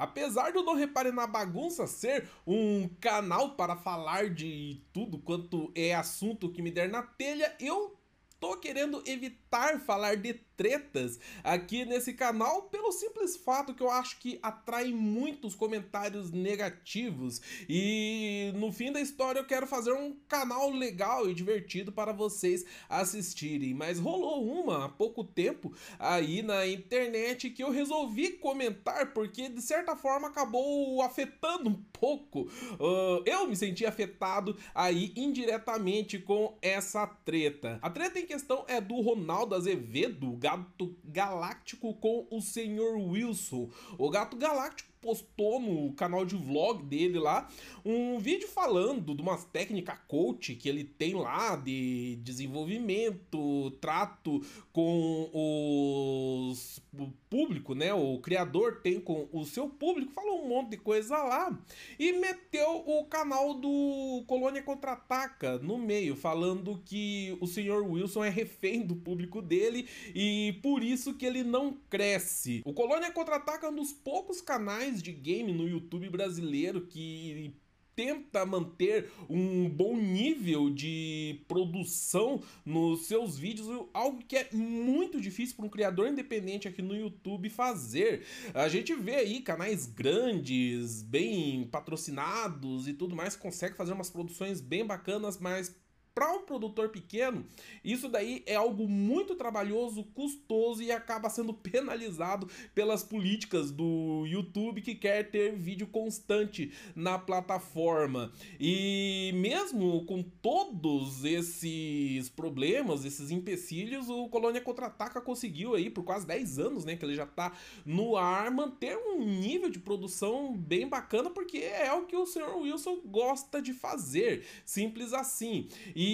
Apesar eu não reparar na bagunça ser um canal para falar de tudo quanto é assunto que me der na telha, eu tô querendo evitar falar de tretas aqui nesse canal pelo simples fato que eu acho que atrai muitos comentários negativos e no fim da história eu quero fazer um canal legal e divertido para vocês assistirem, mas rolou uma há pouco tempo aí na internet que eu resolvi comentar porque de certa forma acabou afetando um pouco, uh, eu me senti afetado aí indiretamente com essa treta. A treta em questão é do Ronaldo Azevedo, Gato Galáctico com o Senhor Wilson. O Gato Galáctico postou no canal de vlog dele lá um vídeo falando de umas técnicas coach que ele tem lá de desenvolvimento, trato com os o público, né? O criador tem com o seu público, falou um monte de coisa lá e meteu o canal do Colônia Contra-Ataca no meio, falando que o senhor Wilson é refém do público dele e por isso que ele não cresce. O Colônia Contra-Ataca é um dos poucos canais canais de game no YouTube brasileiro que tenta manter um bom nível de produção nos seus vídeos, algo que é muito difícil para um criador independente aqui no YouTube fazer. A gente vê aí canais grandes, bem patrocinados e tudo mais, consegue fazer umas produções bem bacanas, mas para um produtor pequeno, isso daí é algo muito trabalhoso, custoso e acaba sendo penalizado pelas políticas do YouTube que quer ter vídeo constante na plataforma. E mesmo com todos esses problemas, esses empecilhos, o Colônia Contra-Ataca conseguiu aí por quase 10 anos, né, que ele já está no ar, manter um nível de produção bem bacana, porque é o que o Sr. Wilson gosta de fazer, simples assim. E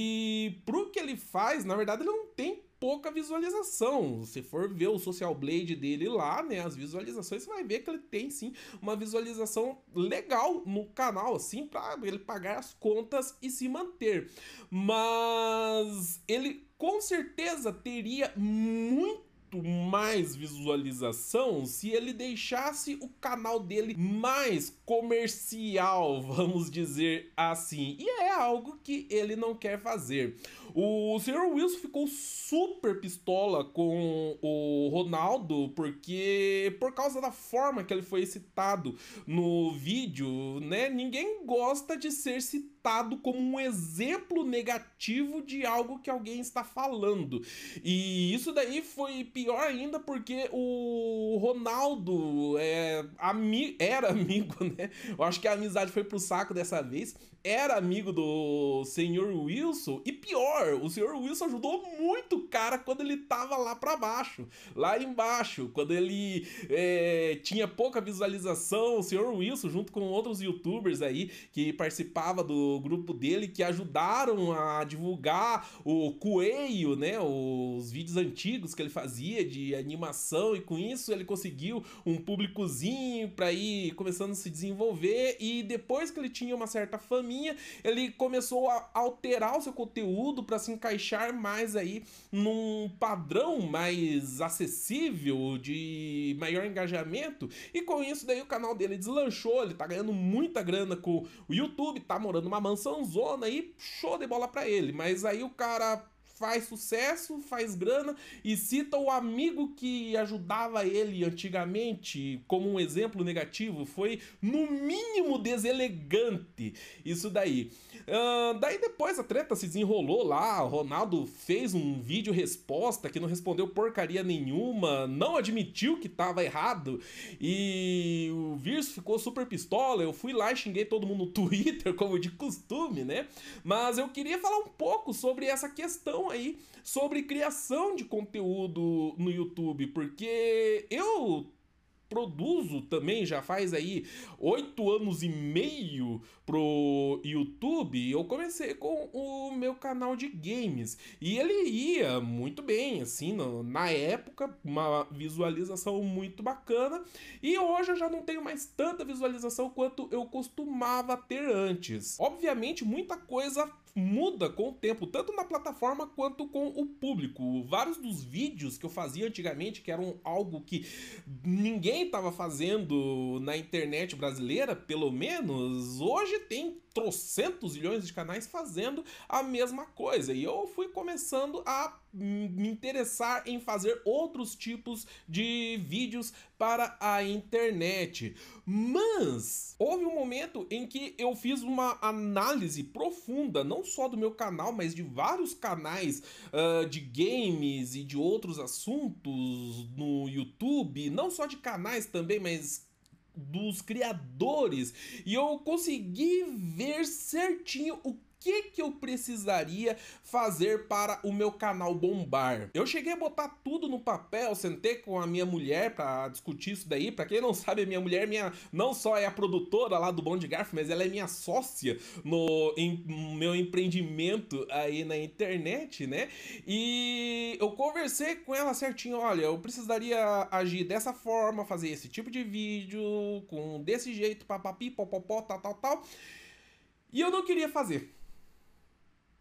pro que ele faz, na verdade, ele não tem pouca visualização. Se for ver o Social Blade dele lá, né, as visualizações, você vai ver que ele tem sim uma visualização legal no canal, assim, para ele pagar as contas e se manter. Mas ele com certeza teria muito mais visualização se ele deixasse o canal dele mais comercial, vamos dizer assim. E é algo que ele não quer fazer. O Sr. Wilson ficou super pistola com o Ronaldo porque por causa da forma que ele foi citado no vídeo, né? Ninguém gosta de ser citado como um exemplo negativo de algo que alguém está falando. E isso daí foi pior ainda porque o Ronaldo é, ami era amigo, né? Eu acho que a amizade foi pro saco dessa vez. Era amigo do senhor Wilson. E pior, o senhor Wilson ajudou muito o cara quando ele tava lá para baixo. Lá embaixo, quando ele é, tinha pouca visualização, o senhor Wilson, junto com outros youtubers aí que participava do grupo dele, que ajudaram a divulgar o Coelho, né? Os vídeos antigos que ele fazia de animação e com isso ele conseguiu um públicozinho para ir começando a se desenvolver e depois que ele tinha uma certa faminha, ele começou a alterar o seu conteúdo para se encaixar mais aí num padrão mais acessível de maior engajamento. E com isso daí o canal dele deslanchou, ele tá ganhando muita grana com o YouTube, tá morando numa mansão zona e show de bola para ele, mas aí o cara faz sucesso, faz grana e cita o amigo que ajudava ele antigamente como um exemplo negativo. Foi, no mínimo, deselegante isso daí. Uh, daí depois a treta se desenrolou lá, o Ronaldo fez um vídeo resposta que não respondeu porcaria nenhuma, não admitiu que tava errado e o Virso ficou super pistola. Eu fui lá e xinguei todo mundo no Twitter, como de costume, né? Mas eu queria falar um pouco sobre essa questão aí sobre criação de conteúdo no YouTube, porque eu produzo também já faz aí oito anos e meio pro YouTube. Eu comecei com o meu canal de games e ele ia muito bem, assim, no, na época, uma visualização muito bacana. E hoje eu já não tenho mais tanta visualização quanto eu costumava ter antes. Obviamente, muita coisa muda com o tempo, tanto na plataforma quanto com o público. Vários dos vídeos que eu fazia antigamente, que eram algo que ninguém estava fazendo na internet brasileira, pelo menos, hoje tem trocentos milhões de canais fazendo a mesma coisa. E eu fui começando a me interessar em fazer outros tipos de vídeos para a internet. Mas houve um momento em que eu fiz uma análise profunda, não só do meu canal, mas de vários canais uh, de games e de outros assuntos no YouTube, não só de canais também, mas dos criadores e eu consegui ver certinho o que que eu precisaria fazer para o meu canal bombar. Eu cheguei a botar tudo no papel, sentei com a minha mulher para discutir isso daí. Para quem não sabe, a minha mulher minha não só é a produtora lá do Bom de Garfo, mas ela é minha sócia no em, meu empreendimento aí na internet, né? E eu conversei com ela certinho, olha, eu precisaria agir dessa forma, fazer esse tipo de vídeo com desse jeito, papapi, popopó, tal, tal, tal. E eu não queria fazer.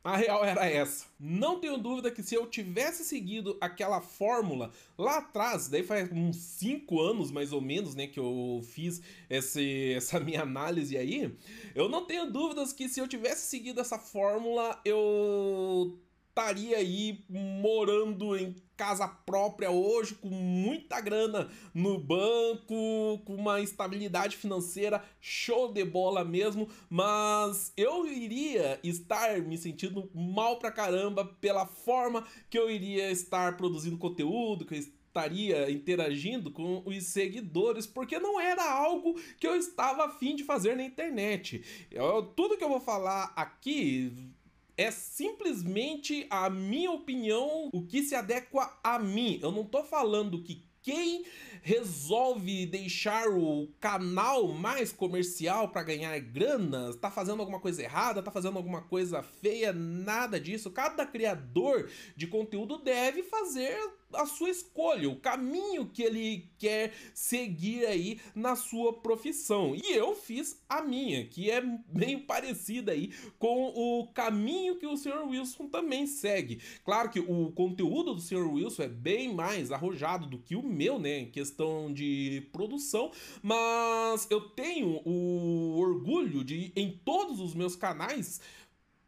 A real era essa. Não tenho dúvida que se eu tivesse seguido aquela fórmula lá atrás, daí faz uns 5 anos mais ou menos, né, que eu fiz esse, essa minha análise aí, eu não tenho dúvidas que se eu tivesse seguido essa fórmula, eu estaria aí morando em casa própria hoje, com muita grana no banco, com uma estabilidade financeira show de bola mesmo, mas eu iria estar me sentindo mal pra caramba pela forma que eu iria estar produzindo conteúdo, que eu estaria interagindo com os seguidores, porque não era algo que eu estava afim de fazer na internet. Eu, tudo que eu vou falar aqui é simplesmente a minha opinião, o que se adequa a mim. Eu não tô falando que quem resolve deixar o canal mais comercial para ganhar grana, tá fazendo alguma coisa errada, tá fazendo alguma coisa feia, nada disso. Cada criador de conteúdo deve fazer a sua escolha, o caminho que ele quer seguir aí na sua profissão. E eu fiz a minha, que é bem parecida aí com o caminho que o Sr. Wilson também segue. Claro que o conteúdo do Sr. Wilson é bem mais arrojado do que o meu, né, em questão de produção, mas eu tenho o orgulho de em todos os meus canais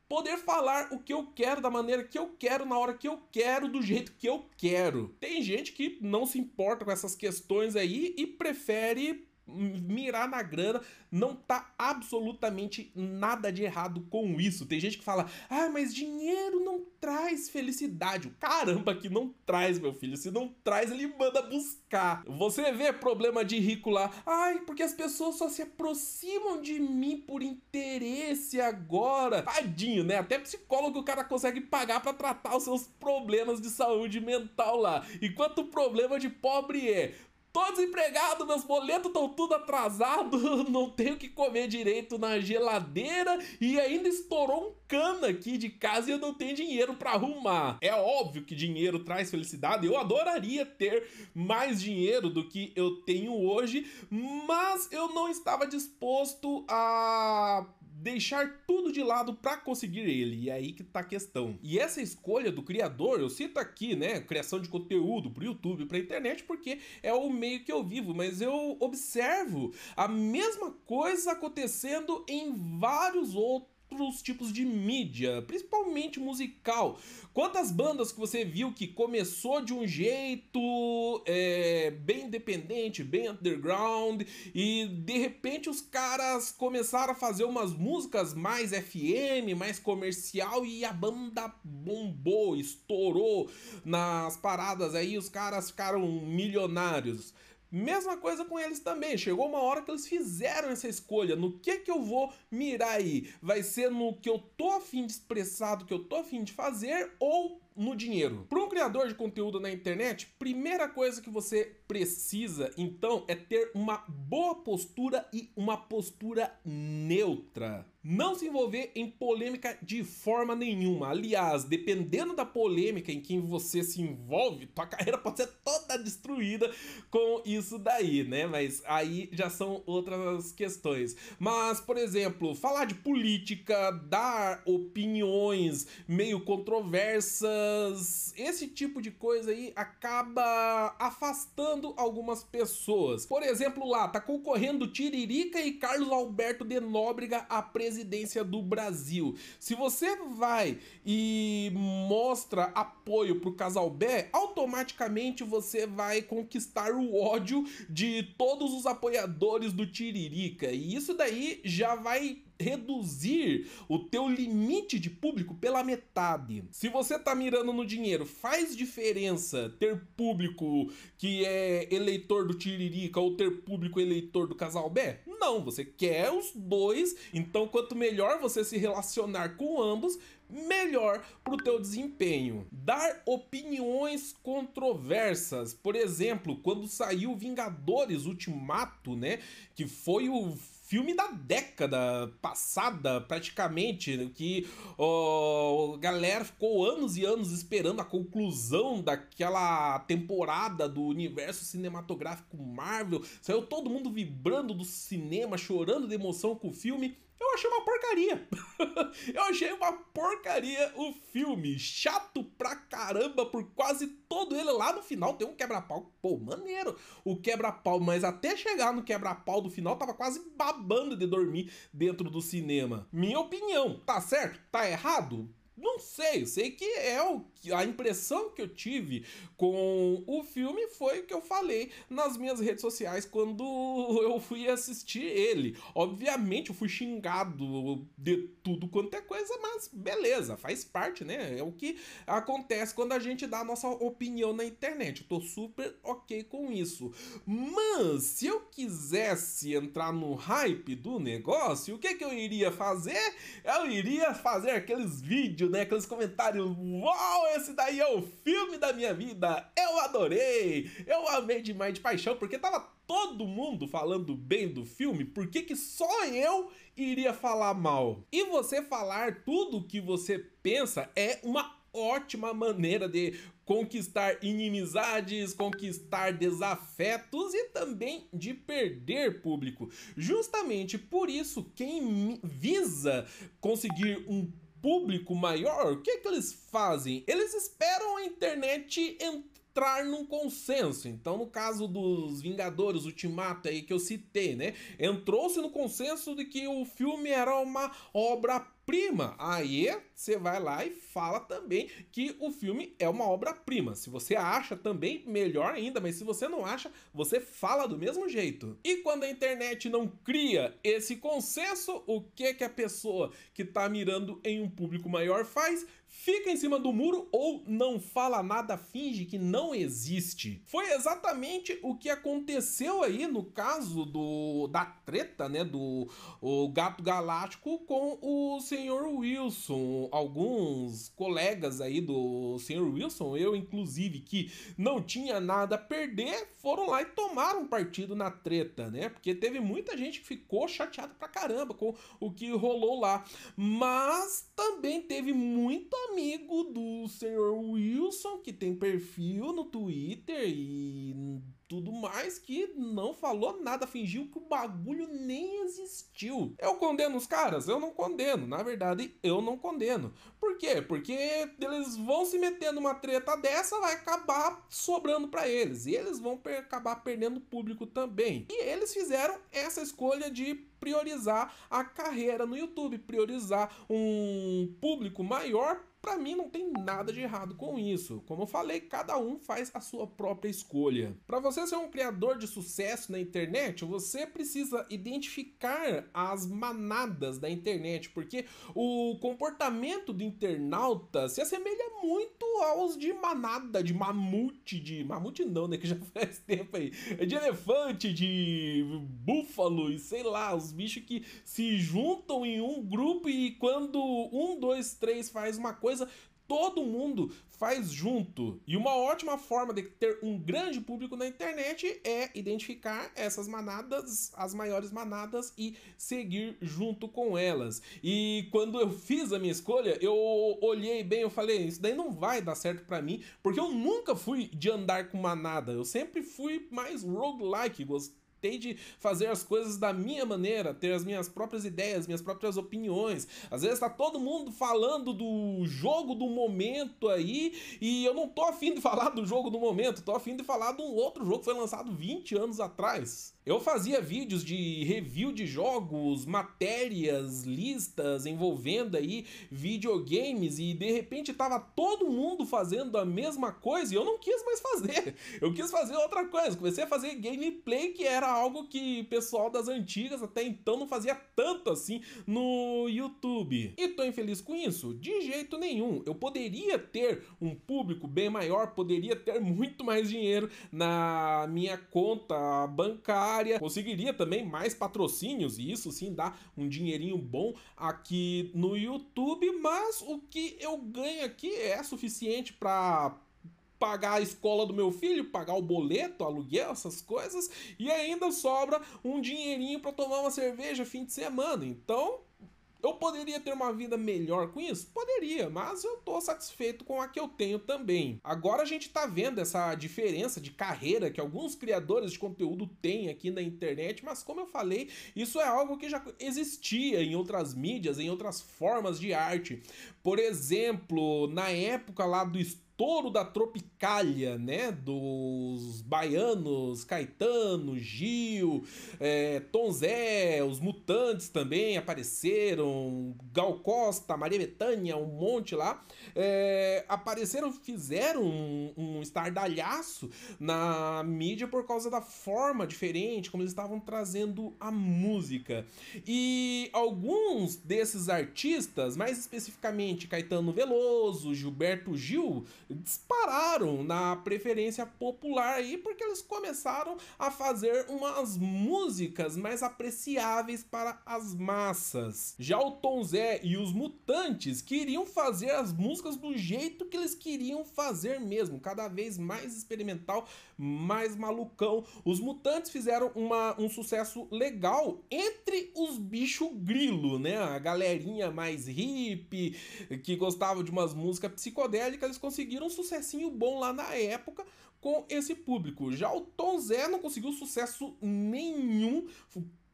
poder falar o que eu quero da maneira que eu quero, na hora que eu quero, do jeito que eu quero. Tem gente que não se importa com essas questões aí e prefere mirar na grana, não tá absolutamente nada de errado com isso. Tem gente que fala: "Ah, mas dinheiro não traz felicidade". Caramba, que não traz, meu filho. Se não traz, ele manda buscar. Você vê problema de rico lá: "Ai, porque as pessoas só se aproximam de mim por interesse agora". Tadinho, né? Até psicólogo o cara consegue pagar para tratar os seus problemas de saúde mental lá. Enquanto o problema de pobre é Tô desempregado, meus boletos estão tudo atrasado, não tenho o que comer direito na geladeira e ainda estourou um cano aqui de casa e eu não tenho dinheiro para arrumar. É óbvio que dinheiro traz felicidade, eu adoraria ter mais dinheiro do que eu tenho hoje, mas eu não estava disposto a deixar tudo de lado para conseguir ele. E é aí que tá a questão. E essa escolha do criador, eu cito aqui, né, criação de conteúdo pro YouTube, pra internet, porque é o meio que eu vivo, mas eu observo a mesma coisa acontecendo em vários outros outros tipos de mídia, principalmente musical. Quantas bandas que você viu que começou de um jeito é, bem independente, bem underground, e de repente os caras começaram a fazer umas músicas mais FM, mais comercial, e a banda bombou, estourou nas paradas aí, os caras ficaram milionários. Mesma coisa com eles também. Chegou uma hora que eles fizeram essa escolha. No que que eu vou mirar aí? Vai ser no que eu tô afim de expressar, do que eu tô afim de fazer ou no dinheiro. Para um criador de conteúdo na internet, primeira coisa que você precisa, então, é ter uma boa postura e uma postura neutra. Não se envolver em polêmica de forma nenhuma. Aliás, dependendo da polêmica em que você se envolve, tua carreira pode ser toda destruída com isso daí, né? Mas aí já são outras questões. Mas, por exemplo, falar de política, dar opiniões meio controversas, esse tipo de coisa aí acaba afastando algumas pessoas. Por exemplo, lá tá concorrendo Tiririca e Carlos Alberto de Nóbrega à presidência do Brasil. Se você vai e mostra apoio pro casal Bé, automaticamente você vai conquistar o ódio de todos os apoiadores do Tiririca. E isso daí já vai reduzir o teu limite de público pela metade. Se você tá mirando no dinheiro, faz diferença ter público que é eleitor do Tiririca ou ter público eleitor do Casal Bé? Não, você quer os dois, então quanto melhor você se relacionar com ambos, melhor para o teu desempenho. Dar opiniões controversas, por exemplo, quando saiu Vingadores Ultimato, né, que foi o filme da década passada, praticamente, que a galera ficou anos e anos esperando a conclusão daquela temporada do universo cinematográfico Marvel. Saiu todo mundo vibrando do cinema, chorando de emoção com o filme. Eu achei uma porcaria. eu achei uma porcaria o filme. Chato pra caramba por quase todo ele. Lá no final tem um quebra-pau. Pô, maneiro o quebra-pau. Mas até chegar no quebra-pau do final, tava quase babando de dormir dentro do cinema. Minha opinião. Tá certo? Tá errado? Não sei, sei que é o a impressão que eu tive com o filme foi o que eu falei nas minhas redes sociais quando eu fui assistir ele. Obviamente eu fui xingado de tudo quanto é coisa, mas beleza, faz parte, né? É o que acontece quando a gente dá a nossa opinião na internet. Eu tô super ok com isso. Mas se eu quisesse entrar no hype do negócio, o que que eu iria fazer? Eu iria fazer aqueles vídeos, né? Aqueles comentários, uau, esse daí é o filme da minha vida. Eu adorei. Eu amei demais de paixão, porque tava todo mundo falando bem do filme, por que, que só eu iria falar mal? E você falar tudo o que você pensa é uma ótima maneira de conquistar inimizades, conquistar desafetos e também de perder público. Justamente por isso, quem visa conseguir um público maior, o que, é que eles fazem? Eles esperam a internet entrar num consenso. Então, no caso dos Vingadores Ultimato aí que eu citei, né? Entrou-se no consenso de que o filme era uma obra prima. Aí você vai lá e fala também que o filme é uma obra-prima. Se você acha também, melhor ainda, mas se você não acha, você fala do mesmo jeito. E quando a internet não cria esse consenso, o que que a pessoa que tá mirando em um público maior faz? Fica em cima do muro ou não fala nada, finge que não existe. Foi exatamente o que aconteceu aí no caso do da treta, né, do o Gato Galáctico com o Sr. Wilson. Alguns colegas aí do Sr. Wilson, eu inclusive, que não tinha nada a perder, foram lá e tomaram partido na treta, né? Porque teve muita gente que ficou chateada pra caramba com o que rolou lá. Mas também teve muito amigo do Sr. Wilson que tem perfil no Twitter e tudo mais que não falou nada, fingiu que o bagulho nem existiu. Eu condeno os caras? Eu não condeno. Na verdade, eu não condeno. Por quê? Porque eles vão se meter numa treta dessa, vai acabar sobrando para eles. E eles vão per acabar perdendo público também. E eles fizeram essa escolha de priorizar a carreira no YouTube, priorizar um público maior para mim não tem nada de errado com isso. Como eu falei, cada um faz a sua própria escolha. Para você ser um criador de sucesso na internet, você precisa identificar as manadas da internet, porque o comportamento do internauta se assemelha muito aos de manada, de mamute, de mamute não, né, que já faz tempo aí, de elefante, de búfalo e sei lá, os bichos que se juntam em um grupo e quando um, dois, três faz uma coisa todo mundo faz junto. E uma ótima forma de ter um grande público na internet é identificar essas manadas, as maiores manadas e seguir junto com elas. E quando eu fiz a minha escolha, eu olhei bem, eu falei, isso daí não vai dar certo para mim, porque eu nunca fui de andar com manada. Eu sempre fui mais roguelike, tentei de fazer as coisas da minha maneira, ter as minhas próprias ideias, minhas próprias opiniões. Às vezes tá todo mundo falando do jogo do momento aí e eu não tô afim de falar do jogo do momento, tô afim de falar de um outro jogo que foi lançado 20 anos atrás. Eu fazia vídeos de review de jogos, matérias, listas envolvendo aí videogames e de repente tava todo mundo fazendo a mesma coisa e eu não quis mais fazer. Eu quis fazer outra coisa. Comecei a fazer gameplay que era algo que pessoal das antigas até então não fazia tanto assim no YouTube. E tô infeliz com isso? De jeito nenhum. Eu poderia ter um público bem maior, poderia ter muito mais dinheiro na minha conta bancária área, conseguiria também mais patrocínios e isso sim dá um dinheirinho bom aqui no YouTube, mas o que eu ganho aqui é suficiente para pagar a escola do meu filho, pagar o boleto, aluguel, essas coisas, e ainda sobra um dinheirinho para tomar uma cerveja fim de semana. Então, eu poderia ter uma vida melhor com isso? Poderia, mas eu tô satisfeito com a que eu tenho também. Agora a gente tá vendo essa diferença de carreira que alguns criadores de conteúdo têm aqui na internet, mas como eu falei, isso é algo que já existia em outras mídias, em outras formas de arte. Por exemplo, na época lá do estouro da Tropicália, né? Dos baianos, Caetano, Gil, é, Tom Zé, os Mutantes também apareceram, Gal Costa, Maria Bethânia, um monte lá. É, apareceram, fizeram um, um estardalhaço na mídia por causa da forma diferente como eles estavam trazendo a música. E alguns desses artistas, mais especificamente Caetano Veloso, Gilberto Gil, dispararam na preferência popular aí porque eles começaram a fazer umas músicas mais apreciáveis para as massas. Já o Tom Zé e os Mutantes queriam fazer as músicas do jeito que eles queriam fazer mesmo, cada vez mais experimental, mais malucão. Os Mutantes fizeram uma, um sucesso legal entre os bicho grilo, né? A galerinha mais hippie, que gostava de umas músicas psicodélicas, eles conseguiram conseguiram um sucessinho bom lá na época com esse público. Já o Tom Zé não conseguiu sucesso nenhum,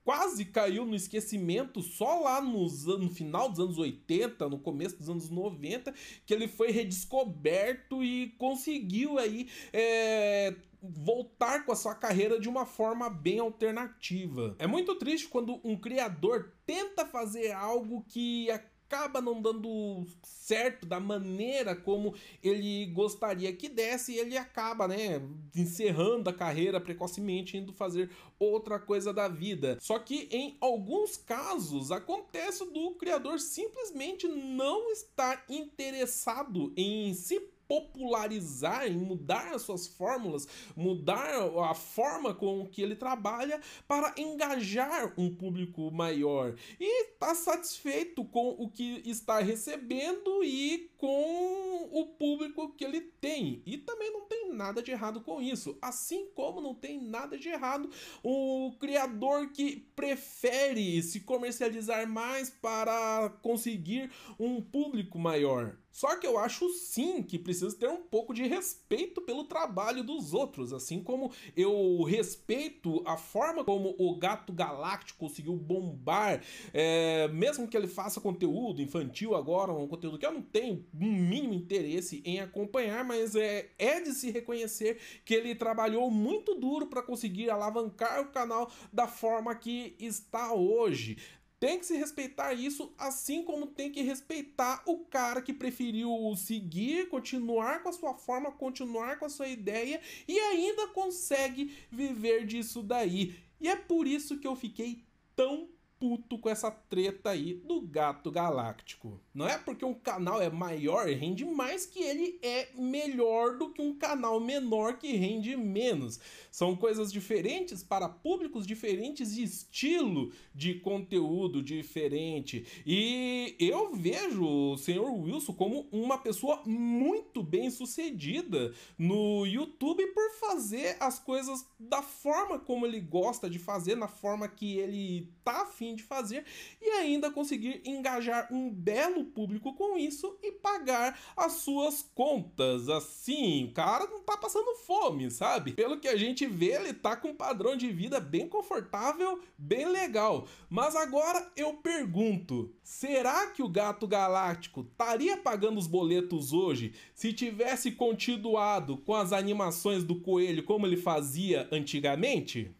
quase caiu no esquecimento só lá nos, no final dos anos 80, no começo dos anos 90, que ele foi redescoberto e conseguiu aí é, voltar com a sua carreira de uma forma bem alternativa. É muito triste quando um criador tenta fazer algo que acaba não dando certo da maneira como ele gostaria que desse e ele acaba, né, encerrando a carreira precocemente, indo fazer outra coisa da vida. Só que em alguns casos acontece do criador simplesmente não estar interessado em se popularizar, em mudar as suas fórmulas, mudar a forma com que ele trabalha para engajar um público maior e está satisfeito com o que está recebendo e com o público que ele tem. E também não tem nada de errado com isso. Assim como não tem nada de errado o criador que prefere se comercializar mais para conseguir um público maior. Só que eu acho sim que precisa ter um pouco de respeito pelo trabalho dos outros, assim como eu respeito a forma como o Gato Galáctico conseguiu bombar, é, mesmo que ele faça conteúdo infantil agora, um conteúdo que eu não tenho um mínimo interesse em acompanhar, mas é, é de se reconhecer que ele trabalhou muito duro para conseguir alavancar o canal da forma que está hoje. Tem que se respeitar isso, assim como tem que respeitar o cara que preferiu seguir, continuar com a sua forma, continuar com a sua ideia e ainda consegue viver disso daí. E é por isso que eu fiquei tão puto com essa treta aí do gato galáctico. Não é porque um canal é maior e rende mais que ele é melhor do que um canal menor que rende menos. São coisas diferentes para públicos diferentes e estilo de conteúdo diferente. E eu vejo o senhor Wilson como uma pessoa muito bem sucedida no YouTube por fazer as coisas da forma como ele gosta de fazer, na forma que ele tá afim de fazer e ainda conseguir engajar um belo público com isso e pagar as suas contas. Assim, o cara não tá passando fome, sabe? Pelo que a gente vê, ele tá com um padrão de vida bem confortável, bem legal. Mas agora eu pergunto: será que o gato galáctico estaria pagando os boletos hoje se tivesse continuado com as animações do coelho como ele fazia antigamente?